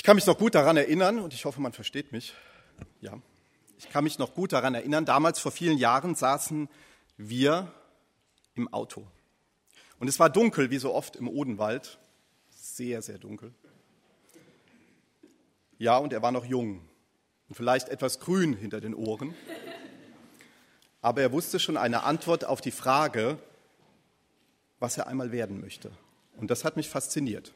Ich kann mich noch gut daran erinnern, und ich hoffe, man versteht mich. Ja, ich kann mich noch gut daran erinnern. Damals vor vielen Jahren saßen wir im Auto. Und es war dunkel, wie so oft im Odenwald. Sehr, sehr dunkel. Ja, und er war noch jung und vielleicht etwas grün hinter den Ohren. Aber er wusste schon eine Antwort auf die Frage, was er einmal werden möchte. Und das hat mich fasziniert.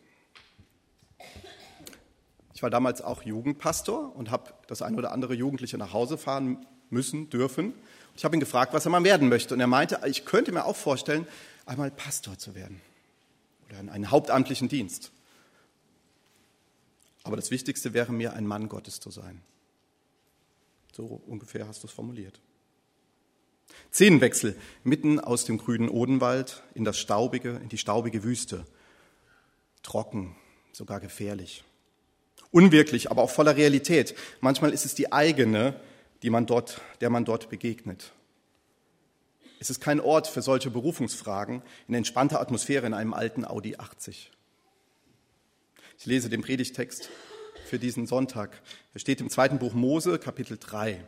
War damals auch Jugendpastor und habe das ein oder andere Jugendliche nach Hause fahren müssen, dürfen. Ich habe ihn gefragt, was er mal werden möchte. Und er meinte, ich könnte mir auch vorstellen, einmal Pastor zu werden oder in einen hauptamtlichen Dienst. Aber das Wichtigste wäre mir, ein Mann Gottes zu sein. So ungefähr hast du es formuliert. Szenenwechsel mitten aus dem grünen Odenwald in das staubige, in die staubige Wüste. Trocken, sogar gefährlich. Unwirklich, aber auch voller Realität. Manchmal ist es die eigene, die man dort, der man dort begegnet. Es ist kein Ort für solche Berufungsfragen in entspannter Atmosphäre in einem alten Audi 80. Ich lese den Predigtext für diesen Sonntag. Er steht im zweiten Buch Mose, Kapitel 3.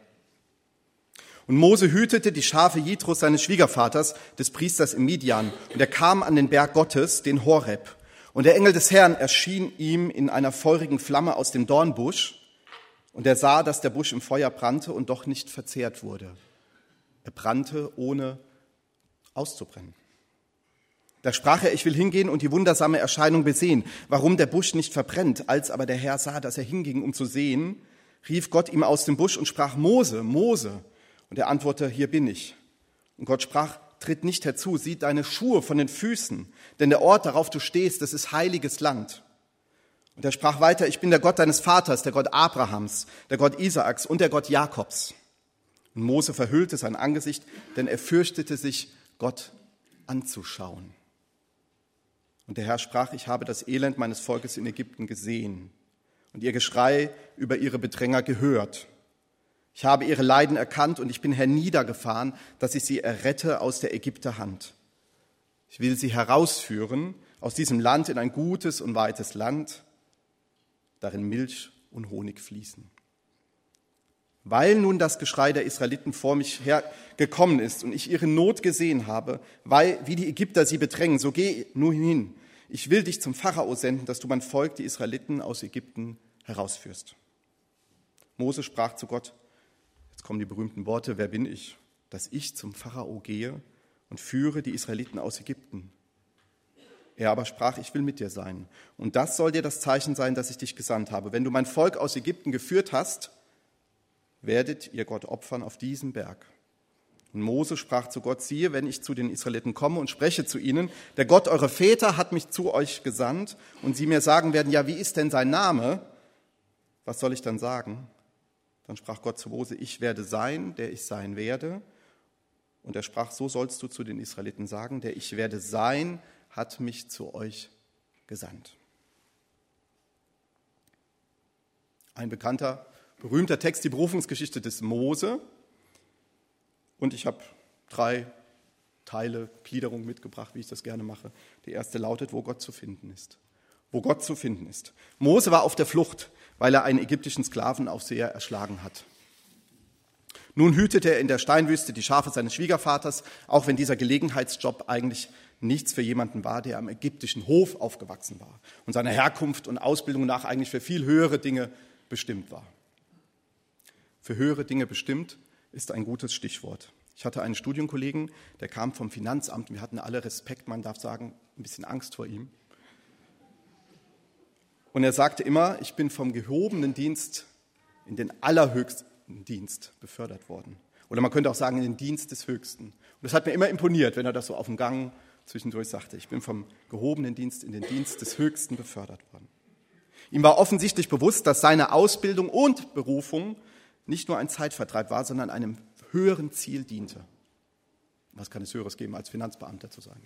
Und Mose hütete die Schafe Jitros, seines Schwiegervaters, des Priesters im Midian. Und er kam an den Berg Gottes, den Horeb. Und der Engel des Herrn erschien ihm in einer feurigen Flamme aus dem Dornbusch. Und er sah, dass der Busch im Feuer brannte und doch nicht verzehrt wurde. Er brannte, ohne auszubrennen. Da sprach er, ich will hingehen und die wundersame Erscheinung besehen, warum der Busch nicht verbrennt. Als aber der Herr sah, dass er hinging, um zu sehen, rief Gott ihm aus dem Busch und sprach, Mose, Mose. Und er antwortete, hier bin ich. Und Gott sprach, tritt nicht herzu, sieh deine Schuhe von den Füßen, denn der Ort, darauf du stehst, das ist heiliges Land. Und er sprach weiter, ich bin der Gott deines Vaters, der Gott Abrahams, der Gott Isaaks und der Gott Jakobs. Und Mose verhüllte sein Angesicht, denn er fürchtete sich, Gott anzuschauen. Und der Herr sprach, ich habe das Elend meines Volkes in Ägypten gesehen und ihr Geschrei über ihre Bedränger gehört. Ich habe ihre Leiden erkannt und ich bin herniedergefahren, dass ich sie errette aus der Ägypter Hand. Ich will sie herausführen aus diesem Land in ein gutes und weites Land, darin Milch und Honig fließen. Weil nun das Geschrei der Israeliten vor mich hergekommen ist und ich ihre Not gesehen habe, weil, wie die Ägypter sie bedrängen, so geh nun hin. Ich will dich zum Pharao senden, dass du mein Volk, die Israeliten aus Ägypten, herausführst. Mose sprach zu Gott, jetzt kommen die berühmten Worte, wer bin ich, dass ich zum Pharao gehe und führe die Israeliten aus Ägypten? Er aber sprach, ich will mit dir sein. Und das soll dir das Zeichen sein, dass ich dich gesandt habe. Wenn du mein Volk aus Ägypten geführt hast, werdet ihr Gott opfern auf diesem Berg. Und Mose sprach zu Gott, siehe, wenn ich zu den Israeliten komme und spreche zu ihnen, der Gott eurer Väter hat mich zu euch gesandt und sie mir sagen werden, ja, wie ist denn sein Name? Was soll ich dann sagen? Dann sprach Gott zu Mose, ich werde sein, der ich sein werde. Und er sprach, so sollst du zu den Israeliten sagen, der ich werde sein, hat mich zu euch gesandt. Ein bekannter berühmter Text, die Berufungsgeschichte des Mose. Und ich habe drei Teile, Gliederung mitgebracht, wie ich das gerne mache. Die erste lautet, wo Gott zu finden ist. Wo Gott zu finden ist. Mose war auf der Flucht, weil er einen ägyptischen Sklavenaufseher erschlagen hat. Nun hütete er in der Steinwüste die Schafe seines Schwiegervaters, auch wenn dieser Gelegenheitsjob eigentlich nichts für jemanden war, der am ägyptischen Hof aufgewachsen war und seiner Herkunft und Ausbildung nach eigentlich für viel höhere Dinge bestimmt war für höhere Dinge bestimmt, ist ein gutes Stichwort. Ich hatte einen Studienkollegen, der kam vom Finanzamt. Wir hatten alle Respekt, man darf sagen, ein bisschen Angst vor ihm. Und er sagte immer, ich bin vom gehobenen Dienst in den allerhöchsten Dienst befördert worden. Oder man könnte auch sagen, in den Dienst des Höchsten. Und das hat mir immer imponiert, wenn er das so auf dem Gang zwischendurch sagte. Ich bin vom gehobenen Dienst in den Dienst des Höchsten befördert worden. Ihm war offensichtlich bewusst, dass seine Ausbildung und Berufung nicht nur ein Zeitvertreib war, sondern einem höheren Ziel diente. Was kann es Höheres geben, als Finanzbeamter zu sein?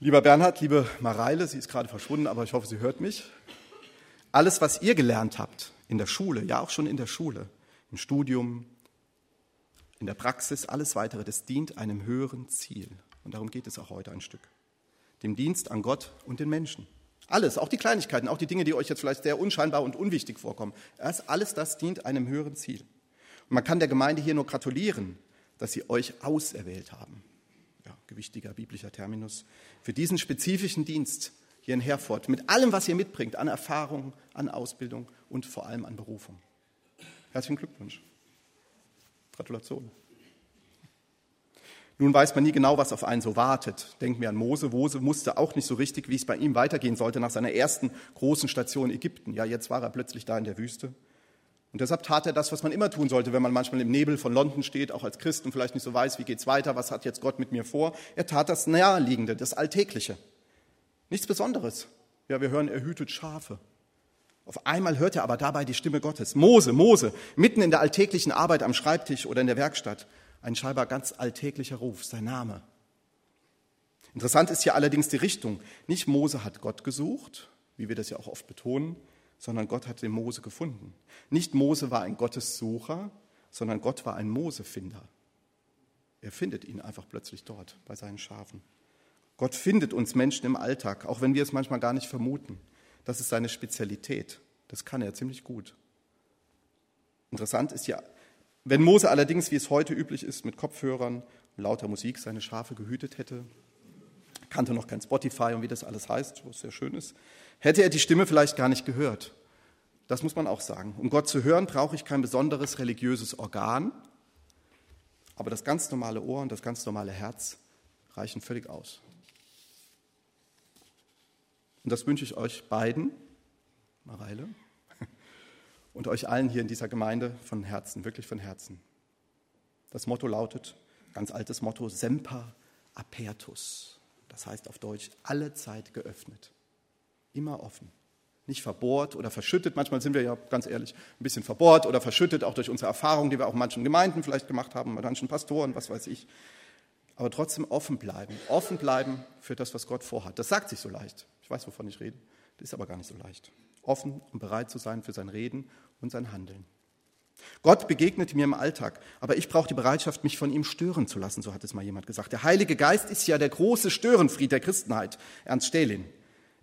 Lieber Bernhard, liebe Mareile, sie ist gerade verschwunden, aber ich hoffe, sie hört mich. Alles, was ihr gelernt habt in der Schule, ja auch schon in der Schule, im Studium, in der Praxis, alles weitere, das dient einem höheren Ziel. Und darum geht es auch heute ein Stück. Dem Dienst an Gott und den Menschen. Alles, auch die Kleinigkeiten, auch die Dinge, die euch jetzt vielleicht sehr unscheinbar und unwichtig vorkommen. Erst alles das dient einem höheren Ziel. Und man kann der Gemeinde hier nur gratulieren, dass sie euch auserwählt haben. Ja, gewichtiger biblischer Terminus. Für diesen spezifischen Dienst hier in Herford, mit allem, was ihr mitbringt, an Erfahrung, an Ausbildung und vor allem an Berufung. Herzlichen Glückwunsch. Gratulation. Nun weiß man nie genau, was auf einen so wartet. Denken wir an Mose. Mose wusste auch nicht so richtig, wie es bei ihm weitergehen sollte nach seiner ersten großen Station Ägypten. Ja, jetzt war er plötzlich da in der Wüste. Und deshalb tat er das, was man immer tun sollte, wenn man manchmal im Nebel von London steht, auch als Christ und vielleicht nicht so weiß, wie geht's weiter, was hat jetzt Gott mit mir vor. Er tat das Naheliegende, das Alltägliche. Nichts Besonderes. Ja, wir hören, er hütet Schafe. Auf einmal hört er aber dabei die Stimme Gottes. Mose, Mose, mitten in der alltäglichen Arbeit am Schreibtisch oder in der Werkstatt. Ein scheinbar ganz alltäglicher Ruf, sein Name. Interessant ist hier allerdings die Richtung. Nicht Mose hat Gott gesucht, wie wir das ja auch oft betonen, sondern Gott hat den Mose gefunden. Nicht Mose war ein Gottessucher, sondern Gott war ein Mosefinder. Er findet ihn einfach plötzlich dort bei seinen Schafen. Gott findet uns Menschen im Alltag, auch wenn wir es manchmal gar nicht vermuten. Das ist seine Spezialität. Das kann er ziemlich gut. Interessant ist ja wenn Mose allerdings, wie es heute üblich ist, mit Kopfhörern und lauter Musik seine Schafe gehütet hätte, kannte noch kein Spotify und wie das alles heißt, was sehr schön ist, hätte er die Stimme vielleicht gar nicht gehört. Das muss man auch sagen. Um Gott zu hören, brauche ich kein besonderes religiöses Organ, aber das ganz normale Ohr und das ganz normale Herz reichen völlig aus. Und das wünsche ich euch beiden, Mareile, und euch allen hier in dieser Gemeinde von Herzen, wirklich von Herzen. Das Motto lautet, ganz altes Motto, Semper Apertus. Das heißt auf Deutsch, alle Zeit geöffnet. Immer offen. Nicht verbohrt oder verschüttet. Manchmal sind wir ja, ganz ehrlich, ein bisschen verbohrt oder verschüttet, auch durch unsere Erfahrungen, die wir auch in manchen Gemeinden vielleicht gemacht haben, bei manchen Pastoren, was weiß ich. Aber trotzdem offen bleiben. Offen bleiben für das, was Gott vorhat. Das sagt sich so leicht. Ich weiß, wovon ich rede. Das ist aber gar nicht so leicht. Offen und bereit zu sein für sein Reden und sein Handeln. Gott begegnet mir im Alltag, aber ich brauche die Bereitschaft, mich von ihm stören zu lassen, so hat es mal jemand gesagt. Der Heilige Geist ist ja der große Störenfried der Christenheit, Ernst Stählin.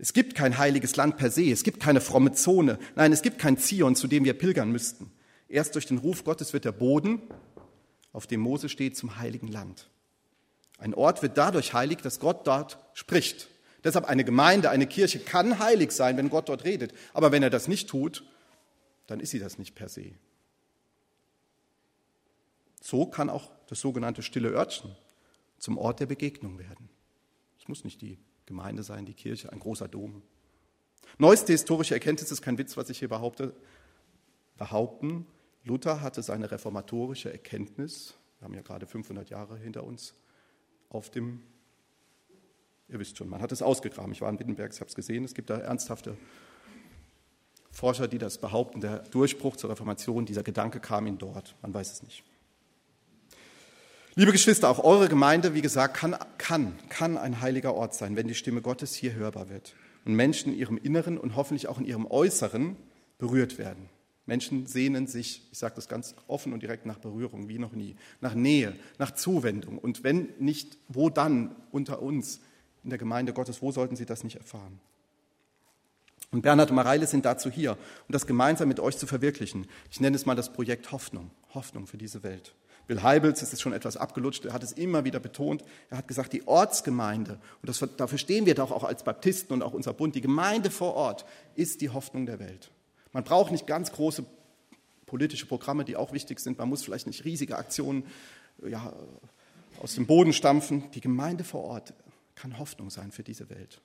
Es gibt kein heiliges Land per se, es gibt keine fromme Zone, nein, es gibt kein Zion, zu dem wir pilgern müssten. Erst durch den Ruf Gottes wird der Boden, auf dem Mose steht, zum heiligen Land. Ein Ort wird dadurch heilig, dass Gott dort spricht. Deshalb eine Gemeinde, eine Kirche kann heilig sein, wenn Gott dort redet. Aber wenn er das nicht tut, dann ist sie das nicht per se. So kann auch das sogenannte stille Örtchen zum Ort der Begegnung werden. Es muss nicht die Gemeinde sein, die Kirche, ein großer Dom. Neueste historische Erkenntnis ist kein Witz, was ich hier behaupte. Behaupten, Luther hatte seine reformatorische Erkenntnis, wir haben ja gerade 500 Jahre hinter uns, auf dem, ihr wisst schon, man hat es ausgegraben. Ich war in Wittenberg, ich habe es gesehen, es gibt da ernsthafte Forscher, die das behaupten, der Durchbruch zur Reformation, dieser Gedanke kam ihnen dort. Man weiß es nicht. Liebe Geschwister, auch eure Gemeinde, wie gesagt, kann, kann, kann ein heiliger Ort sein, wenn die Stimme Gottes hier hörbar wird und Menschen in ihrem Inneren und hoffentlich auch in ihrem Äußeren berührt werden. Menschen sehnen sich, ich sage das ganz offen und direkt, nach Berührung, wie noch nie, nach Nähe, nach Zuwendung. Und wenn nicht, wo dann unter uns in der Gemeinde Gottes, wo sollten sie das nicht erfahren? Und Bernhard und Mareile sind dazu hier, um das gemeinsam mit euch zu verwirklichen. Ich nenne es mal das Projekt Hoffnung. Hoffnung für diese Welt. Bill Heibels, es ist schon etwas abgelutscht, er hat es immer wieder betont. Er hat gesagt, die Ortsgemeinde, und das, dafür stehen wir doch auch als Baptisten und auch unser Bund, die Gemeinde vor Ort ist die Hoffnung der Welt. Man braucht nicht ganz große politische Programme, die auch wichtig sind. Man muss vielleicht nicht riesige Aktionen ja, aus dem Boden stampfen. Die Gemeinde vor Ort kann Hoffnung sein für diese Welt.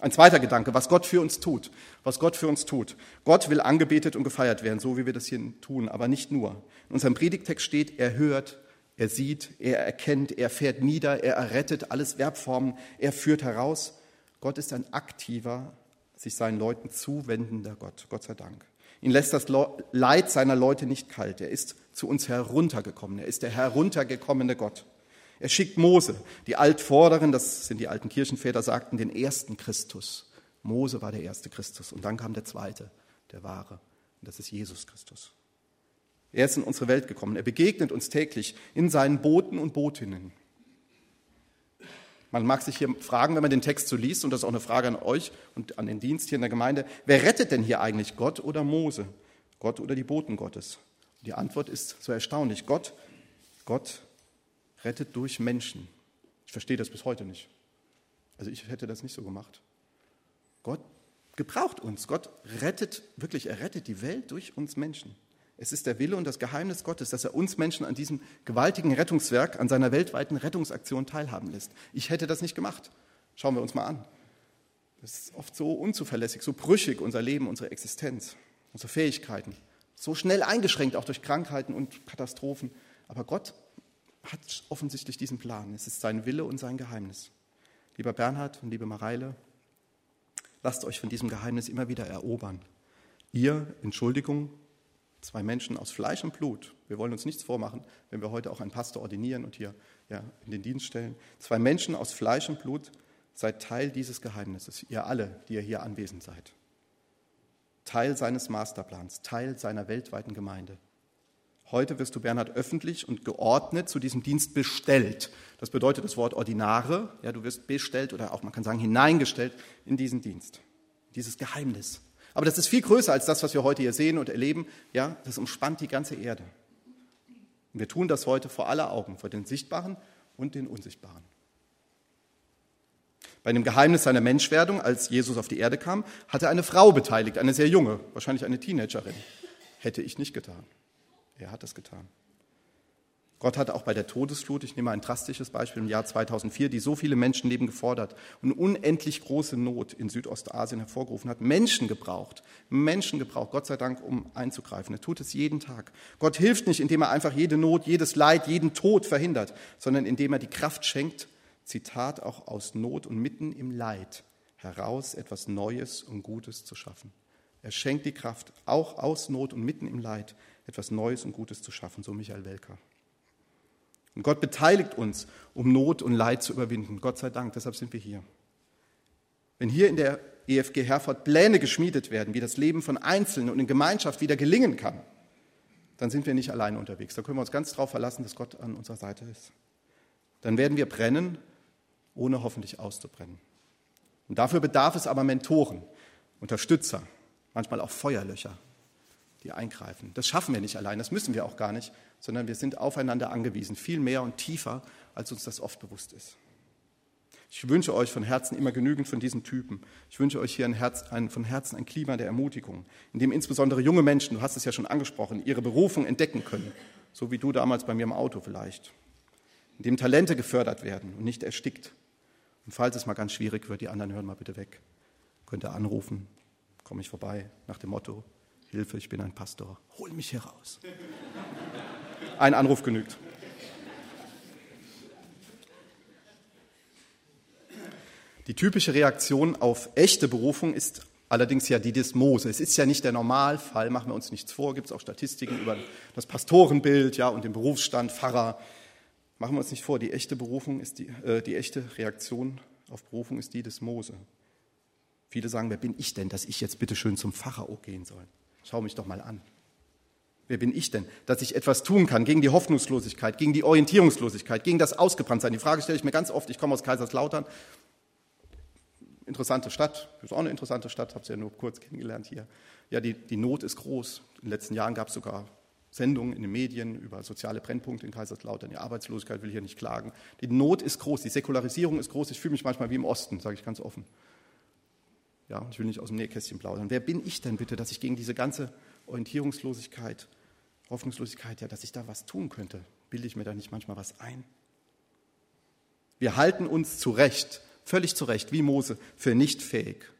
Ein zweiter Gedanke, was Gott für uns tut, was Gott für uns tut. Gott will angebetet und gefeiert werden, so wie wir das hier tun, aber nicht nur. In unserem Predigtext steht, er hört, er sieht, er erkennt, er fährt nieder, er errettet, alles Verbformen, er führt heraus. Gott ist ein aktiver, sich seinen Leuten zuwendender Gott, Gott sei Dank. Ihn lässt das Leid seiner Leute nicht kalt. Er ist zu uns heruntergekommen. Er ist der heruntergekommene Gott. Er schickt Mose. Die Altvorderen, das sind die alten Kirchenväter, sagten den ersten Christus. Mose war der erste Christus. Und dann kam der zweite, der wahre. Und das ist Jesus Christus. Er ist in unsere Welt gekommen. Er begegnet uns täglich in seinen Boten und Botinnen. Man mag sich hier fragen, wenn man den Text so liest, und das ist auch eine Frage an euch und an den Dienst hier in der Gemeinde, wer rettet denn hier eigentlich Gott oder Mose? Gott oder die Boten Gottes? Die Antwort ist so erstaunlich. Gott, Gott rettet durch Menschen. Ich verstehe das bis heute nicht. Also ich hätte das nicht so gemacht. Gott gebraucht uns. Gott rettet, wirklich, er rettet die Welt durch uns Menschen. Es ist der Wille und das Geheimnis Gottes, dass er uns Menschen an diesem gewaltigen Rettungswerk, an seiner weltweiten Rettungsaktion teilhaben lässt. Ich hätte das nicht gemacht. Schauen wir uns mal an. Es ist oft so unzuverlässig, so brüchig unser Leben, unsere Existenz, unsere Fähigkeiten. So schnell eingeschränkt, auch durch Krankheiten und Katastrophen. Aber Gott hat offensichtlich diesen Plan. Es ist sein Wille und sein Geheimnis. Lieber Bernhard und liebe Mareile, lasst euch von diesem Geheimnis immer wieder erobern. Ihr, Entschuldigung, Zwei Menschen aus Fleisch und Blut. Wir wollen uns nichts vormachen, wenn wir heute auch einen Pastor ordinieren und hier ja, in den Dienst stellen. Zwei Menschen aus Fleisch und Blut, seid Teil dieses Geheimnisses. Ihr alle, die ihr hier anwesend seid. Teil seines Masterplans, Teil seiner weltweiten Gemeinde. Heute wirst du, Bernhard, öffentlich und geordnet zu diesem Dienst bestellt. Das bedeutet das Wort Ordinare. Ja, du wirst bestellt oder auch man kann sagen hineingestellt in diesen Dienst. Dieses Geheimnis. Aber das ist viel größer als das, was wir heute hier sehen und erleben. Ja, das umspannt die ganze Erde. Und wir tun das heute vor aller Augen, vor den Sichtbaren und den Unsichtbaren. Bei dem Geheimnis seiner Menschwerdung, als Jesus auf die Erde kam, hatte eine Frau beteiligt, eine sehr junge, wahrscheinlich eine Teenagerin. Hätte ich nicht getan. Er hat es getan. Gott hatte auch bei der Todesflut, ich nehme ein drastisches Beispiel im Jahr 2004, die so viele Menschenleben gefordert und unendlich große Not in Südostasien hervorgerufen hat, Menschen gebraucht, Menschen gebraucht, Gott sei Dank, um einzugreifen. Er tut es jeden Tag. Gott hilft nicht, indem er einfach jede Not, jedes Leid, jeden Tod verhindert, sondern indem er die Kraft schenkt, Zitat, auch aus Not und mitten im Leid heraus etwas Neues und Gutes zu schaffen. Er schenkt die Kraft, auch aus Not und mitten im Leid etwas Neues und Gutes zu schaffen, so Michael Welker. Und Gott beteiligt uns, um Not und Leid zu überwinden. Gott sei Dank, deshalb sind wir hier. Wenn hier in der EFG Herford Pläne geschmiedet werden, wie das Leben von Einzelnen und in Gemeinschaft wieder gelingen kann, dann sind wir nicht alleine unterwegs. Da können wir uns ganz darauf verlassen, dass Gott an unserer Seite ist. Dann werden wir brennen, ohne hoffentlich auszubrennen. Und dafür bedarf es aber Mentoren, Unterstützer, manchmal auch Feuerlöcher, die eingreifen. Das schaffen wir nicht allein, das müssen wir auch gar nicht, sondern wir sind aufeinander angewiesen, viel mehr und tiefer, als uns das oft bewusst ist. Ich wünsche euch von Herzen immer genügend von diesen Typen. Ich wünsche euch hier ein Herz, ein, von Herzen ein Klima der Ermutigung, in dem insbesondere junge Menschen, du hast es ja schon angesprochen, ihre Berufung entdecken können, so wie du damals bei mir im Auto vielleicht, in dem Talente gefördert werden und nicht erstickt. Und falls es mal ganz schwierig wird, die anderen hören mal bitte weg. Könnt ihr anrufen, komme ich vorbei, nach dem Motto, Hilfe, ich bin ein Pastor, hol mich hier raus. Ein Anruf genügt. Die typische Reaktion auf echte Berufung ist allerdings ja die des Mose. Es ist ja nicht der Normalfall, machen wir uns nichts vor, gibt es auch Statistiken über das Pastorenbild ja, und den Berufsstand, Pfarrer. Machen wir uns nicht vor, die echte Berufung ist die, äh, die echte Reaktion auf Berufung ist die des Mose. Viele sagen, wer bin ich denn, dass ich jetzt bitte schön zum Pharao gehen soll? Schau mich doch mal an. Wer bin ich denn, dass ich etwas tun kann gegen die Hoffnungslosigkeit, gegen die Orientierungslosigkeit, gegen das Ausgebranntsein? Die Frage stelle ich mir ganz oft. Ich komme aus Kaiserslautern. Interessante Stadt, ist auch eine interessante Stadt, habe sie ja nur kurz kennengelernt hier. Ja, die, die Not ist groß. In den letzten Jahren gab es sogar Sendungen in den Medien über soziale Brennpunkte in Kaiserslautern. Die Arbeitslosigkeit will hier nicht klagen. Die Not ist groß, die Säkularisierung ist groß. Ich fühle mich manchmal wie im Osten, sage ich ganz offen. Ja, ich will nicht aus dem Nähkästchen plaudern. Wer bin ich denn bitte, dass ich gegen diese ganze Orientierungslosigkeit, Hoffnungslosigkeit, ja, dass ich da was tun könnte? Bilde ich mir da nicht manchmal was ein? Wir halten uns zu Recht, völlig zu Recht, wie Mose, für nicht fähig.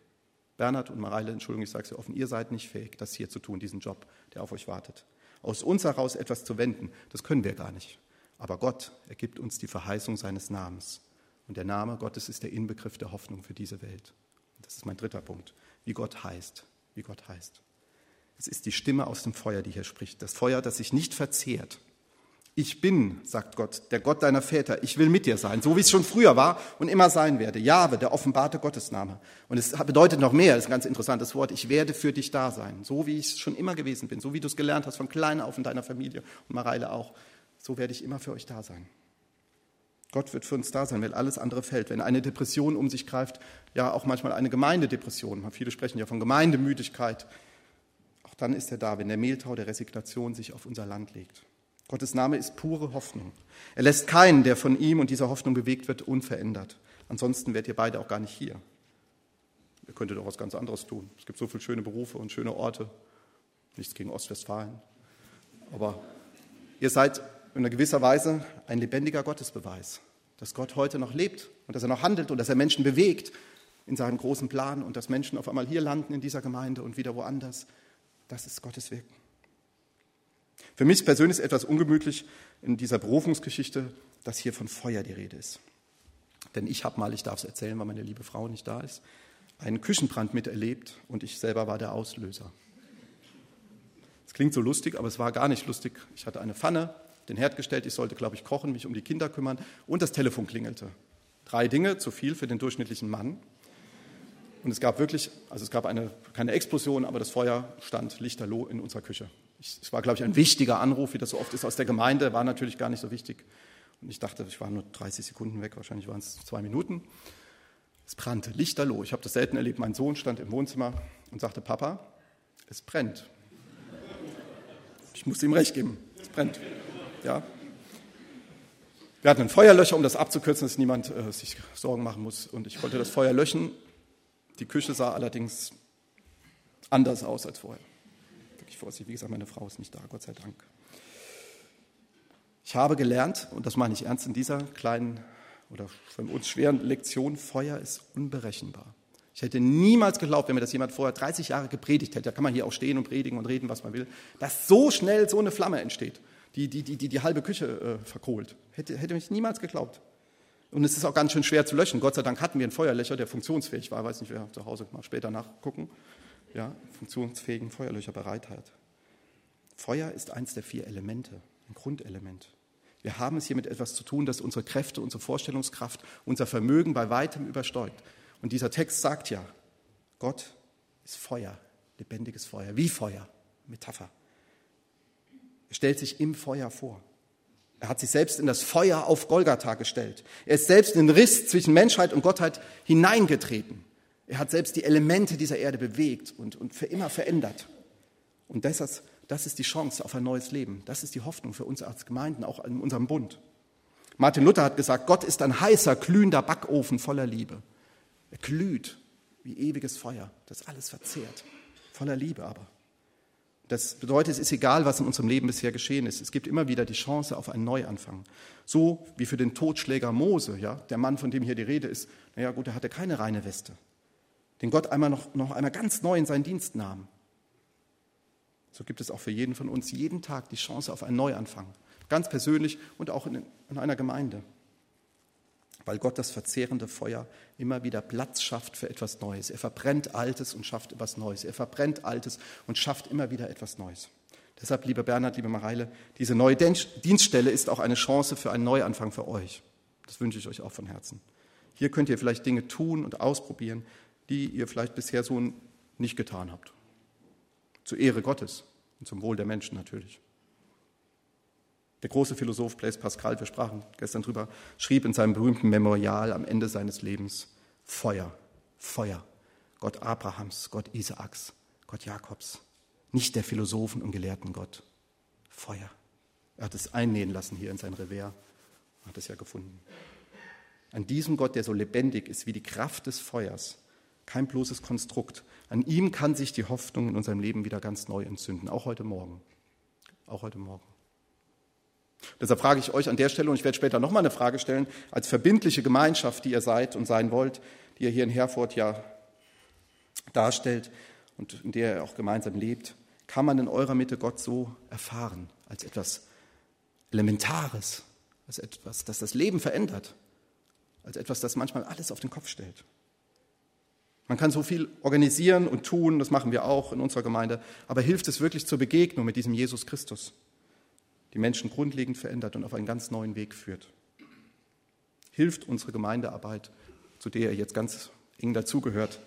Bernhard und Mareile, Entschuldigung, ich sage es offen, ihr seid nicht fähig, das hier zu tun, diesen Job, der auf euch wartet. Aus uns heraus etwas zu wenden, das können wir gar nicht. Aber Gott, er gibt uns die Verheißung seines Namens. Und der Name Gottes ist der Inbegriff der Hoffnung für diese Welt. Das ist mein dritter Punkt. Wie Gott heißt. Wie Gott heißt. Es ist die Stimme aus dem Feuer, die hier spricht. Das Feuer, das sich nicht verzehrt. Ich bin, sagt Gott, der Gott deiner Väter. Ich will mit dir sein, so wie es schon früher war und immer sein werde. Jahwe, der offenbarte Gottesname. Und es bedeutet noch mehr, das ist ein ganz interessantes Wort. Ich werde für dich da sein, so wie ich es schon immer gewesen bin, so wie du es gelernt hast von klein auf in deiner Familie und Mareile auch. So werde ich immer für euch da sein. Gott wird für uns da sein, wenn alles andere fällt. Wenn eine Depression um sich greift, ja auch manchmal eine Gemeindedepression. Viele sprechen ja von Gemeindemüdigkeit. Auch dann ist er da, wenn der Mehltau der Resignation sich auf unser Land legt. Gottes Name ist pure Hoffnung. Er lässt keinen, der von ihm und dieser Hoffnung bewegt wird, unverändert. Ansonsten wärt ihr beide auch gar nicht hier. Ihr könntet auch was ganz anderes tun. Es gibt so viele schöne Berufe und schöne Orte. Nichts gegen Ostwestfalen. Aber ihr seid in gewisser Weise ein lebendiger Gottesbeweis, dass Gott heute noch lebt und dass er noch handelt und dass er Menschen bewegt in seinem großen Plan und dass Menschen auf einmal hier landen in dieser Gemeinde und wieder woanders. Das ist Gottes Wirken. Für mich persönlich ist etwas ungemütlich in dieser Berufungsgeschichte, dass hier von Feuer die Rede ist. Denn ich habe mal, ich darf es erzählen, weil meine liebe Frau nicht da ist, einen Küchenbrand miterlebt und ich selber war der Auslöser. Es klingt so lustig, aber es war gar nicht lustig. Ich hatte eine Pfanne, den Herd gestellt, ich sollte, glaube ich, kochen, mich um die Kinder kümmern und das Telefon klingelte. Drei Dinge, zu viel für den durchschnittlichen Mann. Und es gab wirklich, also es gab eine, keine Explosion, aber das Feuer stand lichterloh in unserer Küche. Es war, glaube ich, ein wichtiger Anruf, wie das so oft ist aus der Gemeinde, war natürlich gar nicht so wichtig. Und ich dachte, ich war nur 30 Sekunden weg, wahrscheinlich waren es zwei Minuten. Es brannte, lichterloh. Ich habe das selten erlebt. Mein Sohn stand im Wohnzimmer und sagte, Papa, es brennt. Ich musste ihm recht geben, es brennt. Ja. Wir hatten ein Feuerlöcher, um das abzukürzen, dass niemand äh, sich Sorgen machen muss. Und ich wollte das Feuer löschen. Die Küche sah allerdings anders aus als vorher. Wirklich vorsichtig. Wie gesagt, meine Frau ist nicht da, Gott sei Dank. Ich habe gelernt, und das meine ich ernst in dieser kleinen oder für uns schweren Lektion, Feuer ist unberechenbar. Ich hätte niemals geglaubt, wenn mir das jemand vorher 30 Jahre gepredigt hätte, da kann man hier auch stehen und predigen und reden, was man will, dass so schnell so eine Flamme entsteht die die, die, die, die halbe Küche äh, verkohlt. Hätte, hätte mich niemals geglaubt. Und es ist auch ganz schön schwer zu löschen. Gott sei Dank hatten wir einen Feuerlöcher, der funktionsfähig war. Ich weiß nicht, wer zu Hause mal später nachgucken. Ja, funktionsfähigen Feuerlöcher bereit hat. Feuer ist eins der vier Elemente, ein Grundelement. Wir haben es hier mit etwas zu tun, das unsere Kräfte, unsere Vorstellungskraft, unser Vermögen bei weitem übersteuert. Und dieser Text sagt ja, Gott ist Feuer, lebendiges Feuer, wie Feuer, Metapher. Er stellt sich im Feuer vor. Er hat sich selbst in das Feuer auf Golgatha gestellt. Er ist selbst in den Riss zwischen Menschheit und Gottheit hineingetreten. Er hat selbst die Elemente dieser Erde bewegt und, und für immer verändert. Und das, das ist die Chance auf ein neues Leben. Das ist die Hoffnung für uns als Gemeinden, auch in unserem Bund. Martin Luther hat gesagt, Gott ist ein heißer, glühender Backofen voller Liebe. Er glüht wie ewiges Feuer, das alles verzehrt. Voller Liebe aber. Das bedeutet, es ist egal, was in unserem Leben bisher geschehen ist. Es gibt immer wieder die Chance auf einen Neuanfang. So wie für den Totschläger Mose, ja, der Mann, von dem hier die Rede ist. Naja, gut, er hatte keine reine Weste. Den Gott einmal noch, noch einmal ganz neu in seinen Dienst nahm. So gibt es auch für jeden von uns jeden Tag die Chance auf einen Neuanfang. Ganz persönlich und auch in, in einer Gemeinde weil Gott das verzehrende Feuer immer wieder Platz schafft für etwas Neues. Er verbrennt Altes und schafft etwas Neues. Er verbrennt Altes und schafft immer wieder etwas Neues. Deshalb, lieber Bernhard, liebe Mareile, diese neue Dienststelle ist auch eine Chance für einen Neuanfang für euch. Das wünsche ich euch auch von Herzen. Hier könnt ihr vielleicht Dinge tun und ausprobieren, die ihr vielleicht bisher so nicht getan habt. Zur Ehre Gottes und zum Wohl der Menschen natürlich. Der große Philosoph Blaise Pascal, wir sprachen gestern drüber, schrieb in seinem berühmten Memorial am Ende seines Lebens Feuer, Feuer. Gott Abrahams, Gott Isaaks, Gott Jakobs. Nicht der Philosophen und Gelehrten Gott. Feuer. Er hat es einnähen lassen hier in sein Revers. Hat es ja gefunden. An diesem Gott, der so lebendig ist wie die Kraft des Feuers, kein bloßes Konstrukt. An ihm kann sich die Hoffnung in unserem Leben wieder ganz neu entzünden, auch heute Morgen. Auch heute Morgen. Deshalb frage ich euch an der Stelle, und ich werde später nochmal eine Frage stellen, als verbindliche Gemeinschaft, die ihr seid und sein wollt, die ihr hier in Herford ja darstellt und in der ihr auch gemeinsam lebt, kann man in eurer Mitte Gott so erfahren, als etwas Elementares, als etwas, das das Leben verändert, als etwas, das manchmal alles auf den Kopf stellt. Man kann so viel organisieren und tun, das machen wir auch in unserer Gemeinde, aber hilft es wirklich zur Begegnung mit diesem Jesus Christus? Die Menschen grundlegend verändert und auf einen ganz neuen Weg führt. Hilft unsere Gemeindearbeit, zu der ihr jetzt ganz eng dazugehört,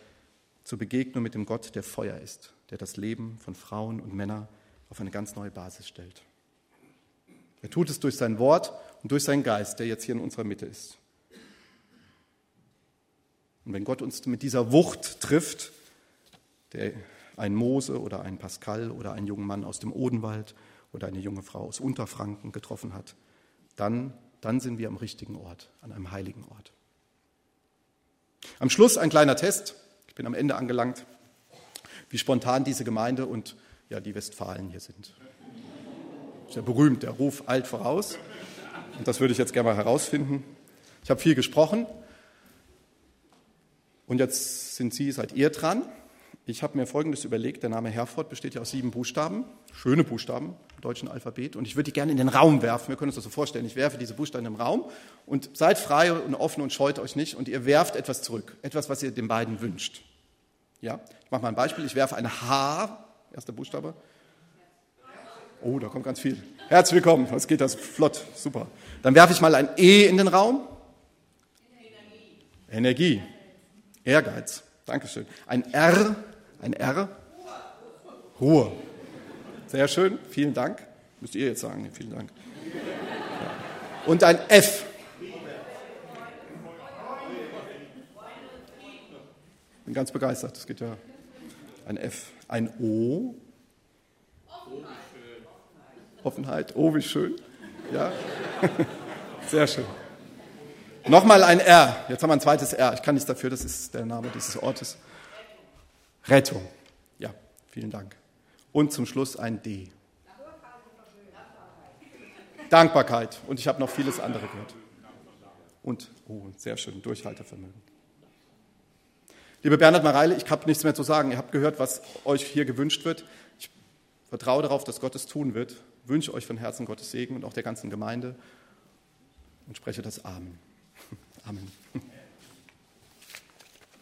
zur Begegnung mit dem Gott, der Feuer ist, der das Leben von Frauen und Männern auf eine ganz neue Basis stellt. Er tut es durch sein Wort und durch seinen Geist, der jetzt hier in unserer Mitte ist. Und wenn Gott uns mit dieser Wucht trifft, der ein Mose oder ein Pascal oder einen jungen Mann aus dem Odenwald oder eine junge Frau aus Unterfranken getroffen hat, dann, dann sind wir am richtigen Ort, an einem heiligen Ort. Am Schluss ein kleiner Test. Ich bin am Ende angelangt, wie spontan diese Gemeinde und ja, die Westfalen hier sind. Sehr berühmt, der Ruf eilt voraus. Und das würde ich jetzt gerne mal herausfinden. Ich habe viel gesprochen. Und jetzt sind Sie, seid ihr dran. Ich habe mir Folgendes überlegt. Der Name Herford besteht ja aus sieben Buchstaben, schöne Buchstaben deutschen Alphabet. Und ich würde die gerne in den Raum werfen. Wir können uns das so vorstellen. Ich werfe diese Buchstaben im Raum und seid frei und offen und scheut euch nicht. Und ihr werft etwas zurück. Etwas, was ihr den beiden wünscht. Ja? Ich mache mal ein Beispiel. Ich werfe ein H, erster Buchstabe. Oh, da kommt ganz viel. Herzlich willkommen. Jetzt geht das flott. Super. Dann werfe ich mal ein E in den Raum. Energie. Energie. Ehrgeiz. Dankeschön. Ein R ein R? Ruhe. Sehr schön, vielen Dank. Müsst ihr jetzt sagen, vielen Dank. Und ein F. Bin ganz begeistert, das geht ja. Ein F. Ein O. Offenheit. Offenheit. Oh, wie schön. Ja. Sehr schön. Nochmal ein R. Jetzt haben wir ein zweites R. Ich kann nichts dafür, das ist der Name dieses Ortes. Rettung. Ja, vielen Dank. Und zum Schluss ein D. Dankbarkeit. Und ich habe noch vieles andere gehört. Und, oh, sehr schön, Durchhaltevermögen. Liebe Bernhard Mareile, ich habe nichts mehr zu sagen. Ihr habt gehört, was euch hier gewünscht wird. Ich vertraue darauf, dass Gott es tun wird. Wünsche euch von Herzen Gottes Segen und auch der ganzen Gemeinde und spreche das Amen. Amen.